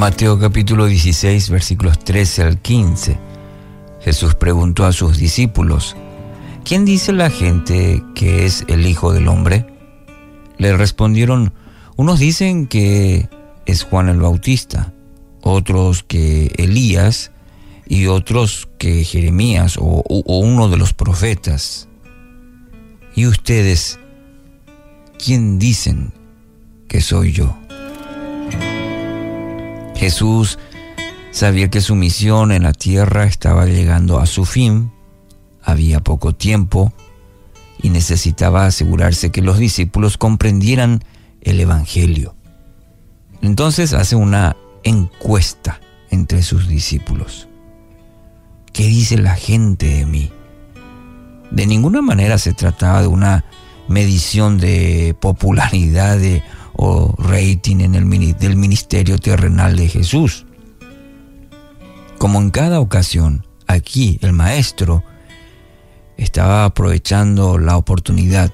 Mateo capítulo 16 versículos 13 al 15, Jesús preguntó a sus discípulos, ¿quién dice la gente que es el Hijo del Hombre? Le respondieron, unos dicen que es Juan el Bautista, otros que Elías y otros que Jeremías o, o uno de los profetas. ¿Y ustedes quién dicen que soy yo? Jesús sabía que su misión en la tierra estaba llegando a su fin, había poco tiempo y necesitaba asegurarse que los discípulos comprendieran el Evangelio. Entonces hace una encuesta entre sus discípulos. ¿Qué dice la gente de mí? De ninguna manera se trataba de una medición de popularidad de, o rating en el, del ministerio terrenal de Jesús. Como en cada ocasión, aquí el maestro estaba aprovechando la oportunidad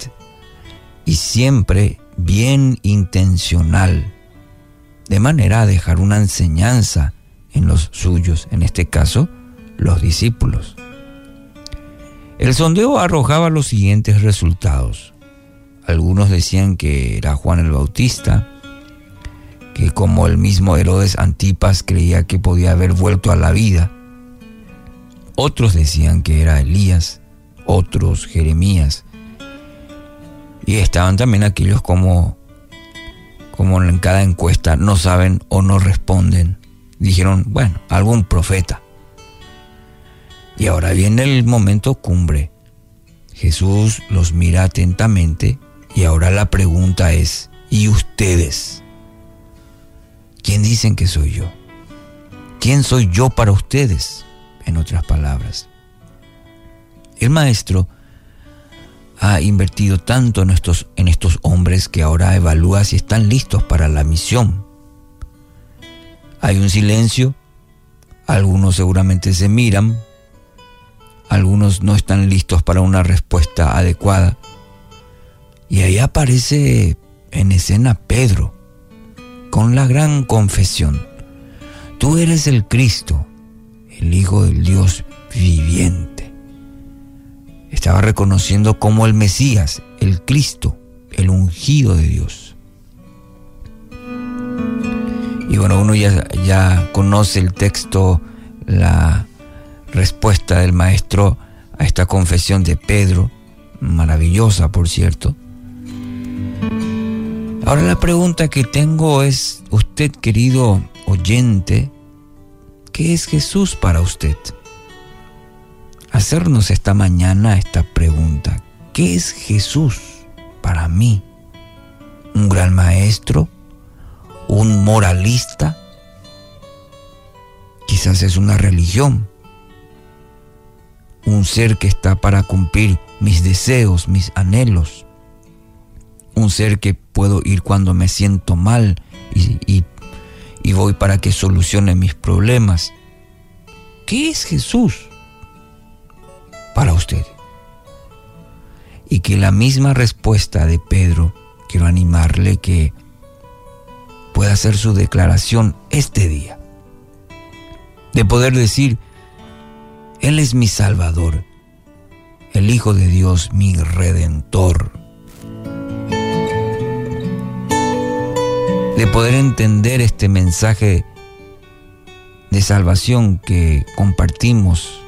y siempre bien intencional, de manera a dejar una enseñanza en los suyos, en este caso, los discípulos. El sondeo arrojaba los siguientes resultados. Algunos decían que era Juan el Bautista, que como el mismo Herodes Antipas creía que podía haber vuelto a la vida. Otros decían que era Elías, otros Jeremías. Y estaban también aquellos como, como en cada encuesta no saben o no responden. Dijeron, bueno, algún profeta. Y ahora viene el momento cumbre. Jesús los mira atentamente y ahora la pregunta es, ¿y ustedes? ¿Quién dicen que soy yo? ¿Quién soy yo para ustedes? En otras palabras. El maestro ha invertido tanto en estos, hombres que ahora evalúa si están listos para la misión. Hay un silencio, algunos seguramente se miran, algunos no están listos para una respuesta adecuada. Y ahí aparece en escena Pedro con la gran confesión. Tú eres el Cristo, el Hijo del Dios viviente. Estaba reconociendo como el Mesías, el Cristo, el ungido de Dios. Y bueno, uno ya, ya conoce el texto, la respuesta del maestro a esta confesión de Pedro, maravillosa por cierto. Ahora la pregunta que tengo es, usted querido oyente, ¿qué es Jesús para usted? Hacernos esta mañana esta pregunta, ¿qué es Jesús para mí? ¿Un gran maestro? ¿Un moralista? Quizás es una religión, un ser que está para cumplir mis deseos, mis anhelos un ser que puedo ir cuando me siento mal y, voy para que solucione mis problemas. ¿Qué es Jesús para usted? Y que la misma respuesta de Pedro, quiero animarle que pueda hacer su declaración este día. De poder decir, Él es mi Salvador, el Hijo de Dios, mi Redentor de poder entender este mensaje de salvación que compartimos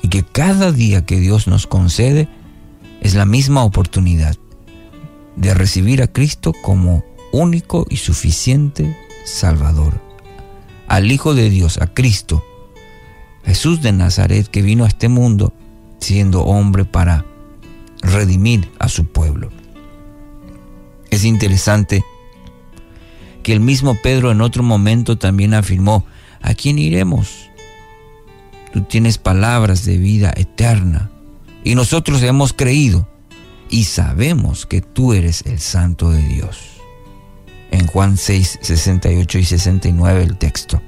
y que cada día que Dios nos concede es la misma oportunidad de recibir a Cristo como único y suficiente Salvador, al Hijo de Dios, a Cristo, Jesús de Nazaret que vino a este mundo siendo hombre para redimir a su pueblo. Es interesante que el mismo Pedro en otro momento también afirmó, ¿a quién iremos? Tú tienes palabras de vida eterna y nosotros hemos creído y sabemos que tú eres el Santo de Dios. En Juan 6, 68 y 69 el texto.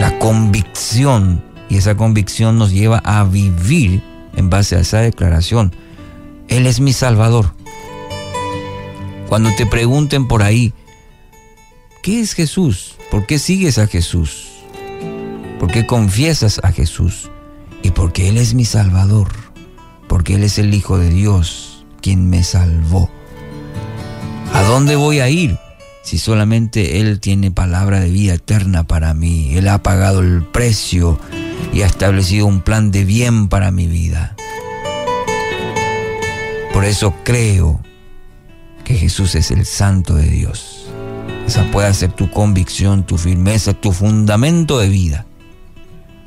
La convicción, y esa convicción nos lleva a vivir en base a esa declaración. Él es mi Salvador. Cuando te pregunten por ahí, ¿qué es Jesús? ¿Por qué sigues a Jesús? ¿Por qué confiesas a Jesús? Y porque Él es mi Salvador, porque Él es el Hijo de Dios, quien me salvó. ¿A dónde voy a ir si solamente Él tiene palabra de vida eterna para mí? Él ha pagado el precio y ha establecido un plan de bien para mi vida. Por eso creo que Jesús es el Santo de Dios. Esa puede ser tu convicción, tu firmeza, tu fundamento de vida.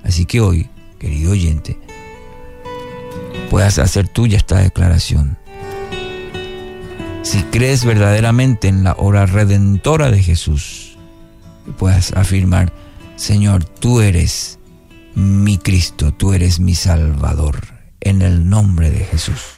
Así que hoy, querido oyente, puedas hacer tuya esta declaración. Si crees verdaderamente en la obra redentora de Jesús, puedas afirmar, Señor, tú eres mi Cristo, tú eres mi Salvador, en el nombre de Jesús.